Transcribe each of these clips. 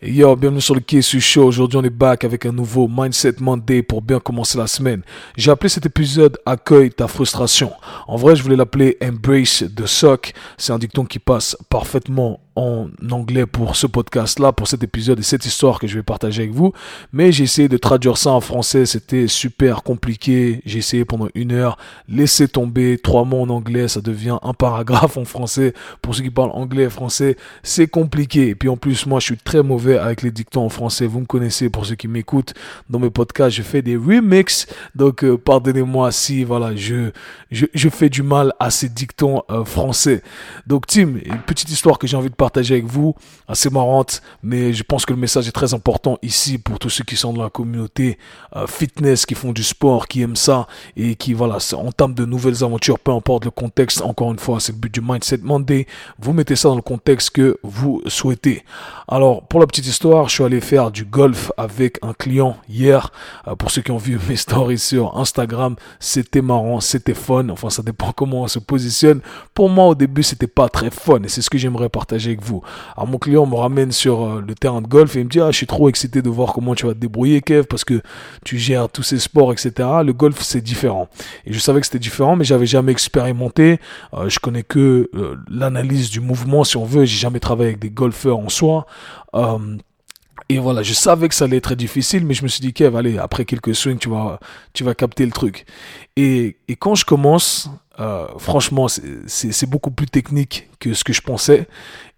Yo, bienvenue sur le KSU Show. Aujourd'hui, on est back avec un nouveau Mindset Monday pour bien commencer la semaine. J'ai appelé cet épisode Accueille ta frustration. En vrai, je voulais l'appeler Embrace the Suck. C'est un dicton qui passe parfaitement en anglais pour ce podcast-là, pour cet épisode et cette histoire que je vais partager avec vous. Mais j'ai essayé de traduire ça en français. C'était super compliqué. J'ai essayé pendant une heure. Laissez tomber. Trois mots en anglais, ça devient un paragraphe en français. Pour ceux qui parlent anglais et français, c'est compliqué. Et puis en plus, moi, je suis très mauvais avec les dictons en français. Vous me connaissez pour ceux qui m'écoutent dans mes podcasts. Je fais des remixes. Donc, euh, pardonnez-moi si, voilà, je, je, fais du mal à ces dictons euh, français. Donc, Tim, une petite histoire que j'ai envie de partager avec vous, assez marrante, mais je pense que le message est très important ici pour tous ceux qui sont dans la communauté euh, fitness, qui font du sport, qui aiment ça et qui voilà, entament de nouvelles aventures, peu importe le contexte. Encore une fois, c'est le but du Mindset Monday. Vous mettez ça dans le contexte que vous souhaitez. Alors, pour la petite histoire, je suis allé faire du golf avec un client hier. Euh, pour ceux qui ont vu mes stories sur Instagram, c'était marrant, c'était fun. Enfin, ça dépend comment on se positionne. Pour moi, au début, c'était pas très fun et c'est ce que j'aimerais partager vous. Alors mon client me ramène sur euh, le terrain de golf et me dit ah je suis trop excité de voir comment tu vas te débrouiller Kev parce que tu gères tous ces sports etc. Le golf c'est différent et je savais que c'était différent mais j'avais jamais expérimenté. Euh, je connais que euh, l'analyse du mouvement si on veut. J'ai jamais travaillé avec des golfeurs en soi. Et voilà, je savais que ça allait être très difficile, mais je me suis dit, Kev, allez, après quelques swings, tu vas, tu vas capter le truc. Et quand je commence, franchement, c'est beaucoup plus technique que ce que je pensais.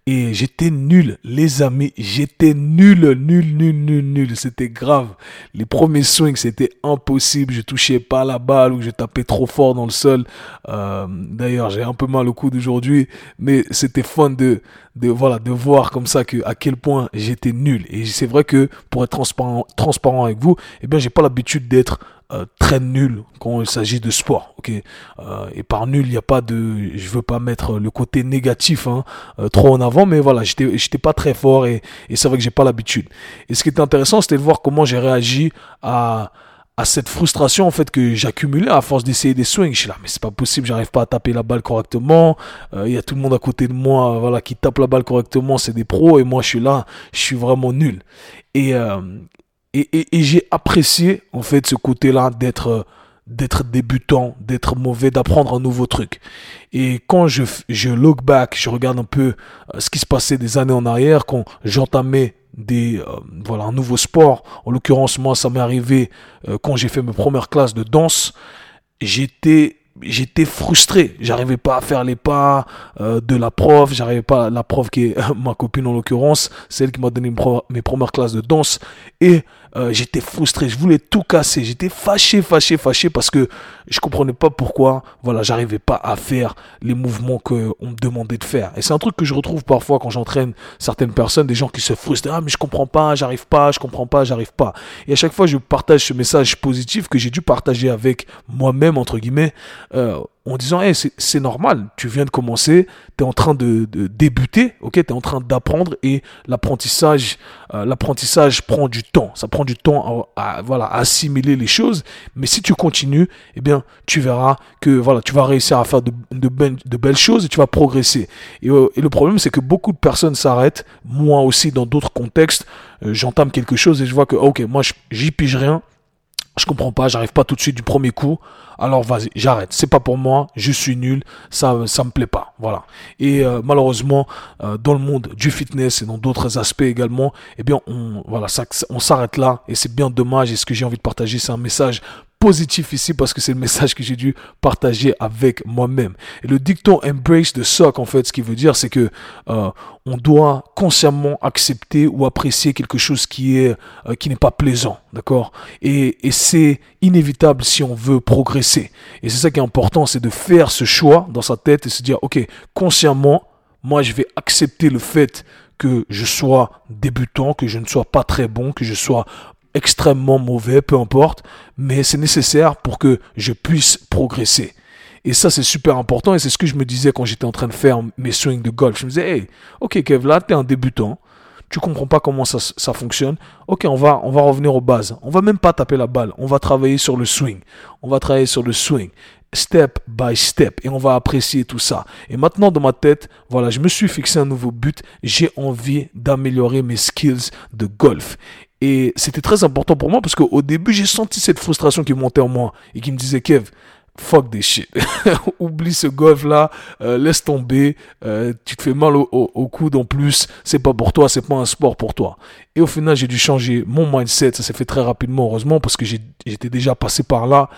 Et j'étais nul, les amis, j'étais nul, nul, nul, nul, nul. C'était grave. Les premiers swings, c'était impossible. Je touchais pas la balle ou je tapais trop fort dans le sol. Euh, D'ailleurs, j'ai un peu mal au coude aujourd'hui, mais c'était fun de, de voilà, de voir comme ça que à quel point j'étais nul. Et c'est vrai que pour être transparent, transparent avec vous, eh bien, j'ai pas l'habitude d'être euh, très nul quand il s'agit de sport. Ok, euh, et par nul, il n'y a pas de, je veux pas mettre le côté négatif hein, trop en avant, mais voilà, j'étais, pas très fort et, et c'est vrai que j'ai pas l'habitude. Et ce qui était intéressant, c'était de voir comment j'ai réagi à à cette frustration en fait que j'accumulais à force d'essayer des swings. Je suis là, mais c'est pas possible, j'arrive pas à taper la balle correctement. Il y a tout le monde à côté de moi, voilà, qui tape la balle correctement, c'est des pros et moi je suis là, je suis vraiment nul. Et, et, j'ai apprécié en fait ce côté-là d'être d'être débutant, d'être mauvais, d'apprendre un nouveau truc. Et quand je, je look back, je regarde un peu euh, ce qui se passait des années en arrière, quand j'entamais des euh, voilà un nouveau sport. En l'occurrence, moi, ça m'est arrivé euh, quand j'ai fait mes premières classes de danse. J'étais j'étais frustré. J'arrivais pas à faire les pas de la prof. J'arrivais pas, la prof qui est ma copine en l'occurrence, celle qui m'a donné mes premières classes de danse. Et euh, j'étais frustré. Je voulais tout casser. J'étais fâché, fâché, fâché parce que je comprenais pas pourquoi, voilà, j'arrivais pas à faire les mouvements que on me demandait de faire. Et c'est un truc que je retrouve parfois quand j'entraîne certaines personnes, des gens qui se frustrent. Ah, mais je comprends pas, j'arrive pas, je comprends pas, j'arrive pas. Et à chaque fois, je partage ce message positif que j'ai dû partager avec moi-même, entre guillemets, euh, en disant hey, c'est normal, tu viens de commencer, tu es en train de, débuter, ok, tu es en train d'apprendre et l'apprentissage euh, l'apprentissage prend du temps, ça prend du temps à, voilà assimiler les choses, mais si tu continues, eh bien tu verras que voilà, tu vas réussir à faire de, de belles choses et tu vas progresser. Et, euh, et le problème c'est que beaucoup de personnes s'arrêtent, moi aussi dans d'autres contextes, euh, j'entame quelque chose et je vois que ok, moi j'y pige rien, je comprends pas, j'arrive pas tout de suite du premier coup. Alors vas-y, j'arrête. C'est pas pour moi, je suis nul, ça ça me plaît pas. Voilà. Et euh, malheureusement euh, dans le monde du fitness et dans d'autres aspects également, eh bien on voilà, ça, on s'arrête là et c'est bien dommage et ce que j'ai envie de partager c'est un message positif ici parce que c'est le message que j'ai dû partager avec moi-même. Et le dicton embrace the suck, en fait, ce qui veut dire, c'est que euh, on doit consciemment accepter ou apprécier quelque chose qui est euh, qui n'est pas plaisant, d'accord? Et, et c'est inévitable si on veut progresser. Et c'est ça qui est important, c'est de faire ce choix dans sa tête et se dire, ok, consciemment, moi, je vais accepter le fait que je sois débutant, que je ne sois pas très bon, que je sois extrêmement mauvais, peu importe, mais c'est nécessaire pour que je puisse progresser. Et ça, c'est super important et c'est ce que je me disais quand j'étais en train de faire mes swings de golf. Je me disais, hey, ok Kev, là, t'es un débutant, tu comprends pas comment ça, ça fonctionne. Ok, on va, on va revenir aux bases. On va même pas taper la balle. On va travailler sur le swing. On va travailler sur le swing step by step et on va apprécier tout ça. Et maintenant dans ma tête, voilà, je me suis fixé un nouveau but, j'ai envie d'améliorer mes skills de golf. Et c'était très important pour moi parce qu'au début, j'ai senti cette frustration qui montait en moi et qui me disait Kev, fuck des shit. Oublie ce golf là, euh, laisse tomber, euh, tu te fais mal au, au, coude en plus, c'est pas pour toi, c'est pas un sport pour toi. Et au final, j'ai dû changer mon mindset, ça s'est fait très rapidement heureusement parce que j'étais déjà passé par là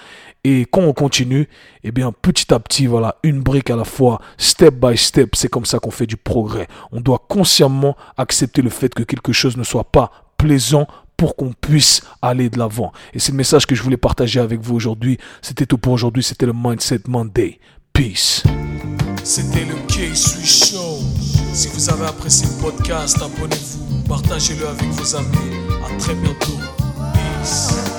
et quand on continue, eh bien, petit à petit, voilà, une brique à la fois, step by step, c'est comme ça qu'on fait du progrès. On doit consciemment accepter le fait que quelque chose ne soit pas plaisant pour qu'on puisse aller de l'avant. Et c'est le message que je voulais partager avec vous aujourd'hui. C'était tout pour aujourd'hui. C'était le Mindset Monday. Peace. C'était le K-Sui Show. Si vous avez apprécié le podcast, abonnez-vous, partagez-le avec vos amis. À très bientôt. Peace.